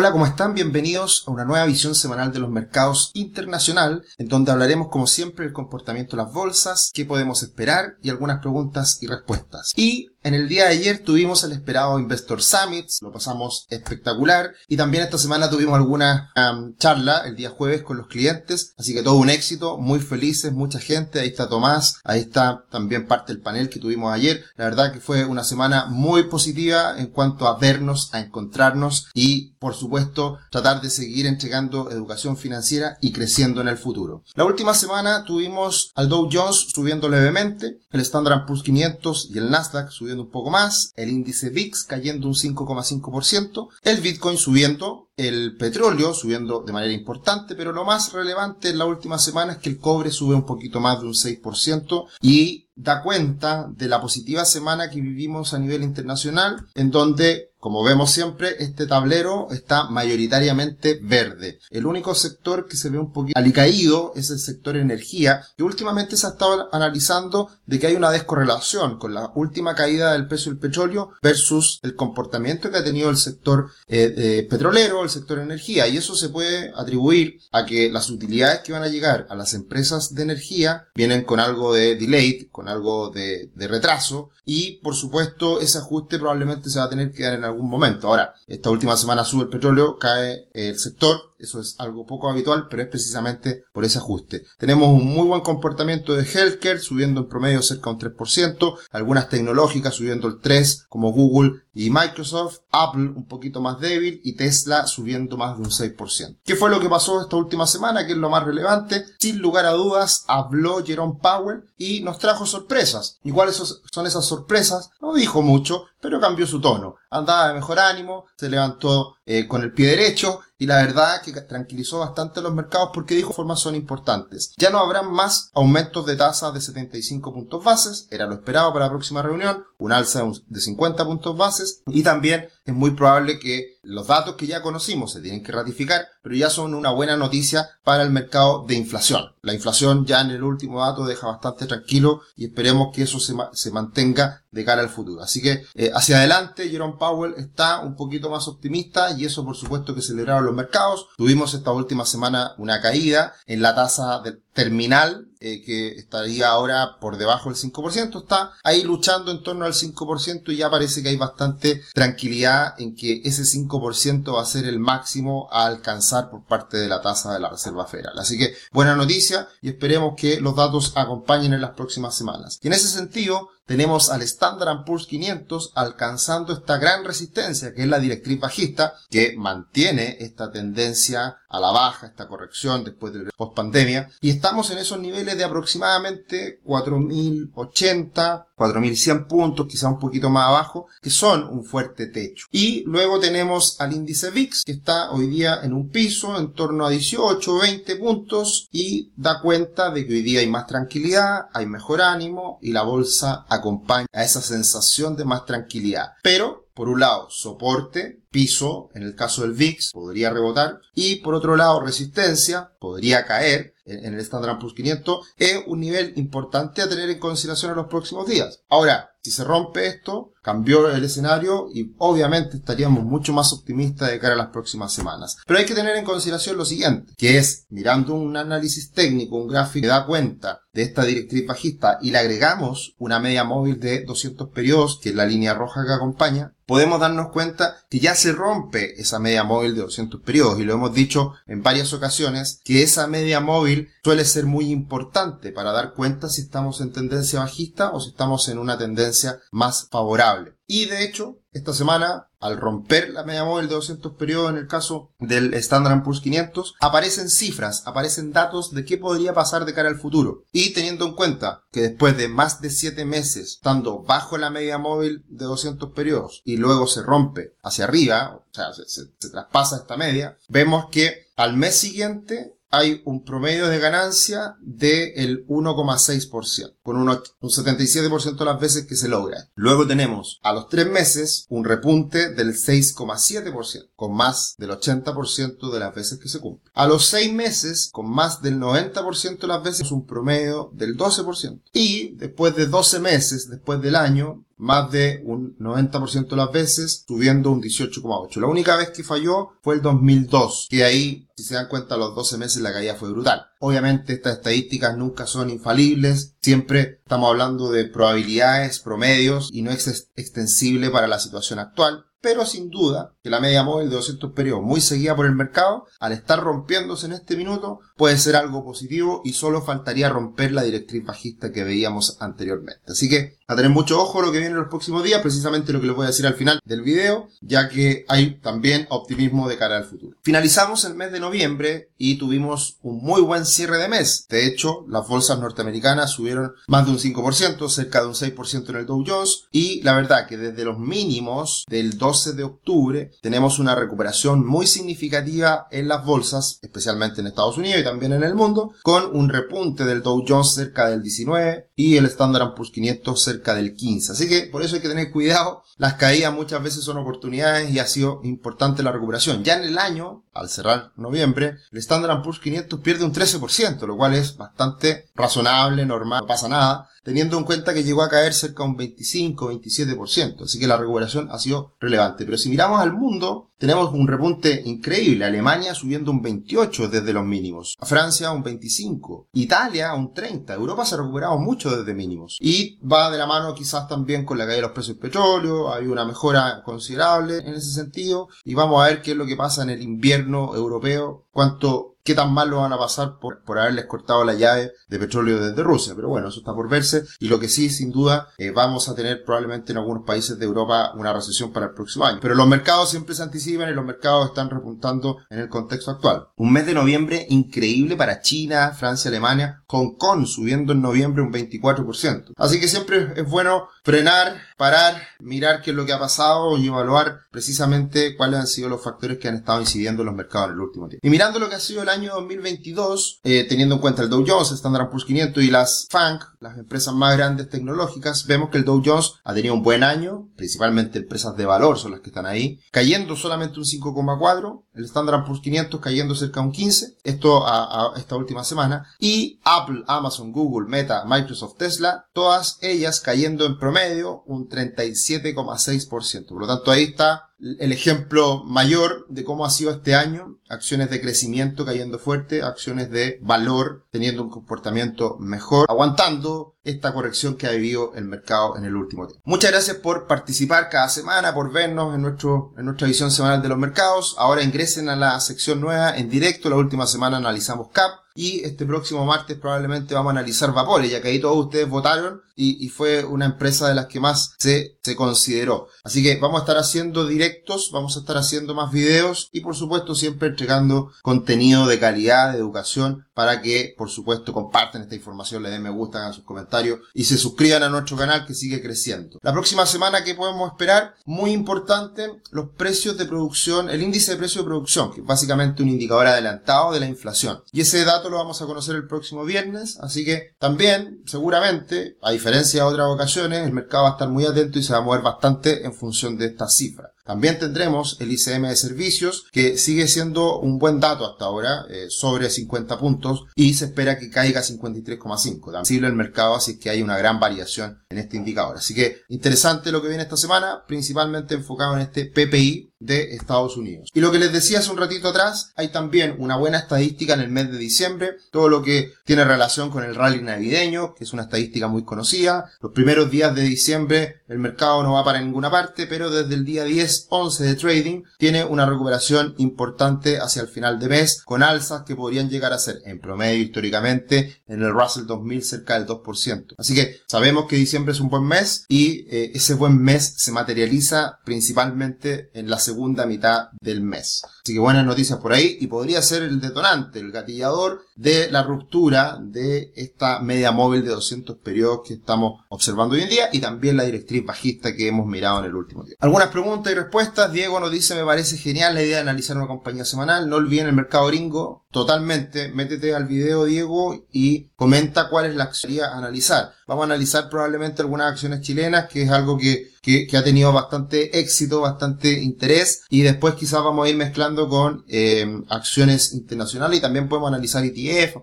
Hola, ¿cómo están? Bienvenidos a una nueva visión semanal de los mercados internacional, en donde hablaremos como siempre del comportamiento de las bolsas, qué podemos esperar y algunas preguntas y respuestas. Y en el día de ayer tuvimos el esperado Investor Summit, lo pasamos espectacular y también esta semana tuvimos alguna charla el día jueves con los clientes, así que todo un éxito, muy felices, mucha gente, ahí está Tomás, ahí está también parte del panel que tuvimos ayer, la verdad que fue una semana muy positiva en cuanto a vernos, a encontrarnos y por supuesto tratar de seguir entregando educación financiera y creciendo en el futuro. La última semana tuvimos al Dow Jones subiendo levemente, el Standard Poor's 500 y el Nasdaq subiendo un poco más, el índice VIX cayendo un 5,5%, el Bitcoin subiendo, el petróleo subiendo de manera importante, pero lo más relevante en la última semana es que el cobre sube un poquito más de un 6% y da cuenta de la positiva semana que vivimos a nivel internacional, en donde como vemos siempre, este tablero está mayoritariamente verde. El único sector que se ve un poquito alicaído es el sector energía, que últimamente se ha estado analizando de que hay una descorrelación con la última caída del precio del petróleo versus el comportamiento que ha tenido el sector eh, petrolero, el sector energía. Y eso se puede atribuir a que las utilidades que van a llegar a las empresas de energía vienen con algo de delay, con algo de, retraso. Y por supuesto, ese ajuste probablemente se va a tener que dar en algún momento. Ahora, esta última semana sube el petróleo, cae el sector, eso es algo poco habitual, pero es precisamente por ese ajuste. Tenemos un muy buen comportamiento de healthcare, subiendo en promedio cerca de un 3%, algunas tecnológicas subiendo el 3%, como Google y Microsoft, Apple un poquito más débil y Tesla subiendo más de un 6%. ¿Qué fue lo que pasó esta última semana? Que es lo más relevante. Sin lugar a dudas, habló Jerome Powell y nos trajo sorpresas. ¿Y cuáles son esas sorpresas? No dijo mucho, pero cambió su tono. Andaba de mejor ánimo, se levantó eh, con el pie derecho y la verdad que tranquilizó bastante los mercados porque dijo formas son importantes. Ya no habrán más aumentos de tasas de 75 puntos bases, era lo esperado para la próxima reunión, un alza de 50 puntos bases y también es muy probable que los datos que ya conocimos se tienen que ratificar, pero ya son una buena noticia para el mercado de inflación. La inflación ya en el último dato deja bastante tranquilo y esperemos que eso se, se mantenga de cara al futuro. Así que eh, hacia adelante Jerome Powell está un poquito más optimista y eso por supuesto que celebraron los mercados. Tuvimos esta última semana una caída en la tasa del terminal eh, que estaría ahora por debajo del 5%, está ahí luchando en torno al 5% y ya parece que hay bastante tranquilidad en que ese 5% va a ser el máximo a alcanzar por parte de la tasa de la Reserva Federal. Así que buena noticia y esperemos que los datos acompañen en las próximas semanas. Y en ese sentido, tenemos al Standard Poor's 500 alcanzando esta gran resistencia que es la directriz bajista que mantiene esta tendencia a la baja, esta corrección después de la post pandemia y estamos en esos niveles de aproximadamente 4080, 4100 puntos, quizá un poquito más abajo, que son un fuerte techo. Y luego tenemos al índice VIX que está hoy día en un piso en torno a 18, 20 puntos y da cuenta de que hoy día hay más tranquilidad, hay mejor ánimo y la bolsa acompaña a esa sensación de más tranquilidad. Pero por un lado, soporte, piso, en el caso del VIX, podría rebotar, y por otro lado, resistencia, podría caer en el Standard Poor's 500, es un nivel importante a tener en consideración en los próximos días. Ahora, si se rompe esto, cambió el escenario y obviamente estaríamos mucho más optimistas de cara a las próximas semanas. Pero hay que tener en consideración lo siguiente, que es mirando un análisis técnico, un gráfico que da cuenta de esta directriz bajista y le agregamos una media móvil de 200 periodos, que es la línea roja que acompaña, podemos darnos cuenta que ya se rompe esa media móvil de 200 periodos y lo hemos dicho en varias ocasiones que esa media móvil suele ser muy importante para dar cuenta si estamos en tendencia bajista o si estamos en una tendencia más favorable. Y de hecho, esta semana, al romper la media móvil de 200 periodos en el caso del Standard Poor's 500, aparecen cifras, aparecen datos de qué podría pasar de cara al futuro. Y teniendo en cuenta que después de más de 7 meses estando bajo la media móvil de 200 periodos y luego se rompe hacia arriba, o sea, se, se traspasa esta media, vemos que al mes siguiente hay un promedio de ganancia del 1,6%, con un, 77% de las veces que se logra. Luego tenemos a los tres meses un repunte del 6,7%, con más del 80% de las veces que se cumple. A los seis meses, con más del 90% de las veces, un promedio del 12%. Y después de 12 meses, después del año, más de un 90% de las veces, subiendo un 18,8%. La única vez que falló fue el 2002, que ahí, si se dan cuenta, los 12 meses la caída fue brutal. Obviamente estas estadísticas nunca son infalibles, siempre estamos hablando de probabilidades, promedios y no es extensible para la situación actual pero sin duda que la media móvil de 200 periodos muy seguida por el mercado, al estar rompiéndose en este minuto, puede ser algo positivo y solo faltaría romper la directriz bajista que veíamos anteriormente. Así que a tener mucho ojo lo que viene en los próximos días, precisamente lo que les voy a decir al final del video, ya que hay también optimismo de cara al futuro. Finalizamos el mes de noviembre y tuvimos un muy buen cierre de mes. De hecho, las bolsas norteamericanas subieron más de un 5%, cerca de un 6% en el Dow Jones y la verdad que desde los mínimos del 12 de octubre tenemos una recuperación muy significativa en las bolsas, especialmente en Estados Unidos y también en el mundo, con un repunte del Dow Jones cerca del 19 y el Standard Poor's 500 cerca del 15. Así que por eso hay que tener cuidado. Las caídas muchas veces son oportunidades y ha sido importante la recuperación. Ya en el año, al cerrar noviembre, el Standard Poor's 500 pierde un 13%, lo cual es bastante razonable, normal, no pasa nada teniendo en cuenta que llegó a caer cerca de un 25-27%, así que la recuperación ha sido relevante. Pero si miramos al mundo, tenemos un repunte increíble, Alemania subiendo un 28 desde los mínimos, Francia un 25, Italia un 30, Europa se ha recuperado mucho desde mínimos. Y va de la mano quizás también con la caída de los precios del petróleo, hay una mejora considerable en ese sentido. Y vamos a ver qué es lo que pasa en el invierno europeo, cuánto qué tan mal lo van a pasar por, por haberles cortado la llave de petróleo desde Rusia. Pero bueno, eso está por verse. Y lo que sí, sin duda, eh, vamos a tener probablemente en algunos países de Europa una recesión para el próximo año. Pero los mercados siempre se anticipan y los mercados están repuntando en el contexto actual. Un mes de noviembre increíble para China, Francia, Alemania, Hong Kong subiendo en noviembre un 24%. Así que siempre es bueno frenar, parar, mirar qué es lo que ha pasado y evaluar precisamente cuáles han sido los factores que han estado incidiendo en los mercados en el último tiempo. Y mirando lo que ha sido el año año 2022, eh, teniendo en cuenta el Dow Jones, Standard Poor's 500 y las FANG, las empresas más grandes tecnológicas, vemos que el Dow Jones ha tenido un buen año, principalmente empresas de valor son las que están ahí, cayendo solamente un 5,4, el Standard Poor's 500 cayendo cerca de un 15, esto a, esta última semana, y Apple, Amazon, Google, Meta, Microsoft, Tesla, todas ellas cayendo en promedio un 37,6%. Por lo tanto, ahí está el ejemplo mayor de cómo ha sido este año, acciones de crecimiento cayendo fuerte, acciones de valor teniendo un comportamiento mejor, aguantando mundo esta corrección que ha vivido el mercado en el último tiempo. Muchas gracias por participar cada semana, por vernos en, nuestro, en nuestra visión semanal de los mercados. Ahora ingresen a la sección nueva en directo. La última semana analizamos CAP y este próximo martes probablemente vamos a analizar Vapores, ya que ahí todos ustedes votaron y, fue una empresa de las que más se, se consideró. Así que vamos a estar haciendo directos, vamos a estar haciendo más videos y por supuesto siempre entregando contenido de calidad, de educación, para que por supuesto compartan esta información, le den me gusta, a sus comentarios y se suscriban a nuestro canal que sigue creciendo. La próxima semana que podemos esperar, muy importante, los precios de producción, el índice de precio de producción, que es básicamente un indicador adelantado de la inflación. Y ese dato lo vamos a conocer el próximo viernes, así que también, seguramente, a diferencia de otras ocasiones, el mercado va a estar muy atento y se va a mover bastante en función de esta cifra. También tendremos el ICM de servicios, que sigue siendo un buen dato hasta ahora, eh, sobre 50 puntos, y se espera que caiga 53,5. También el mercado, así que hay una gran variación en este indicador. Así que interesante lo que viene esta semana, principalmente enfocado en este PPI de Estados Unidos. Y lo que les decía hace un ratito atrás, hay también una buena estadística en el mes de diciembre, todo lo que tiene relación con el rally navideño, que es una estadística muy conocida. Los primeros días de diciembre el mercado no va para ninguna parte, pero desde el día 10, 11 de trading tiene una recuperación importante hacia el final de mes, con alzas que podrían llegar a ser en promedio históricamente en el Russell 2000 cerca del 2%. Así que sabemos que diciembre es un buen mes y eh, ese buen mes se materializa principalmente en las segunda mitad del mes. Así que buenas noticias por ahí y podría ser el detonante, el gatillador de la ruptura de esta media móvil de 200 periodos que estamos observando hoy en día y también la directriz bajista que hemos mirado en el último tiempo. Algunas preguntas y respuestas. Diego nos dice, me parece genial la idea de analizar una compañía semanal. No olviden el mercado gringo totalmente, métete al video, Diego, y comenta cuál es la acción a analizar. Vamos a analizar probablemente algunas acciones chilenas, que es algo que, que, ha tenido bastante éxito, bastante interés, y después quizás vamos a ir mezclando con eh, acciones internacionales y también podemos analizar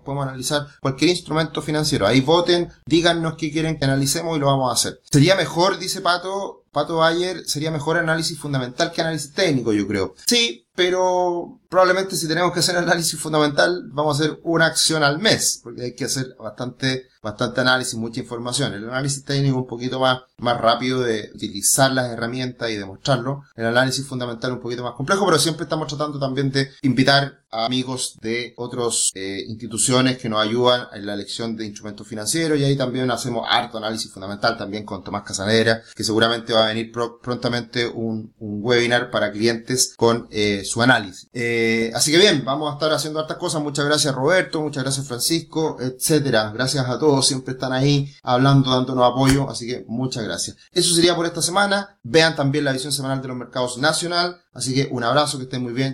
Podemos analizar cualquier instrumento financiero. Ahí voten, díganos qué quieren que analicemos y lo vamos a hacer. Sería mejor, dice Pato, Pato Bayer, sería mejor análisis fundamental que análisis técnico, yo creo. Sí, pero probablemente si tenemos que hacer análisis fundamental, vamos a hacer una acción al mes, porque hay que hacer bastante, bastante análisis, mucha información. El análisis técnico un poquito más, más rápido de utilizar las herramientas y demostrarlo. El análisis fundamental un poquito más complejo, pero siempre estamos tratando también de invitar a amigos de otras eh, instituciones que nos ayudan en la elección de instrumentos financieros y ahí también hacemos harto análisis fundamental también con Tomás Casanera, que seguramente va a venir prontamente un, un, webinar para clientes con eh, su análisis. Eh, así que bien, vamos a estar haciendo hartas cosas. Muchas gracias Roberto, muchas gracias Francisco, etcétera. Gracias a todos, siempre están ahí hablando, dándonos apoyo, así que muchas gracias. Eso sería por esta semana. Vean también la visión semanal de los mercados nacional. Así que un abrazo, que estén muy bien.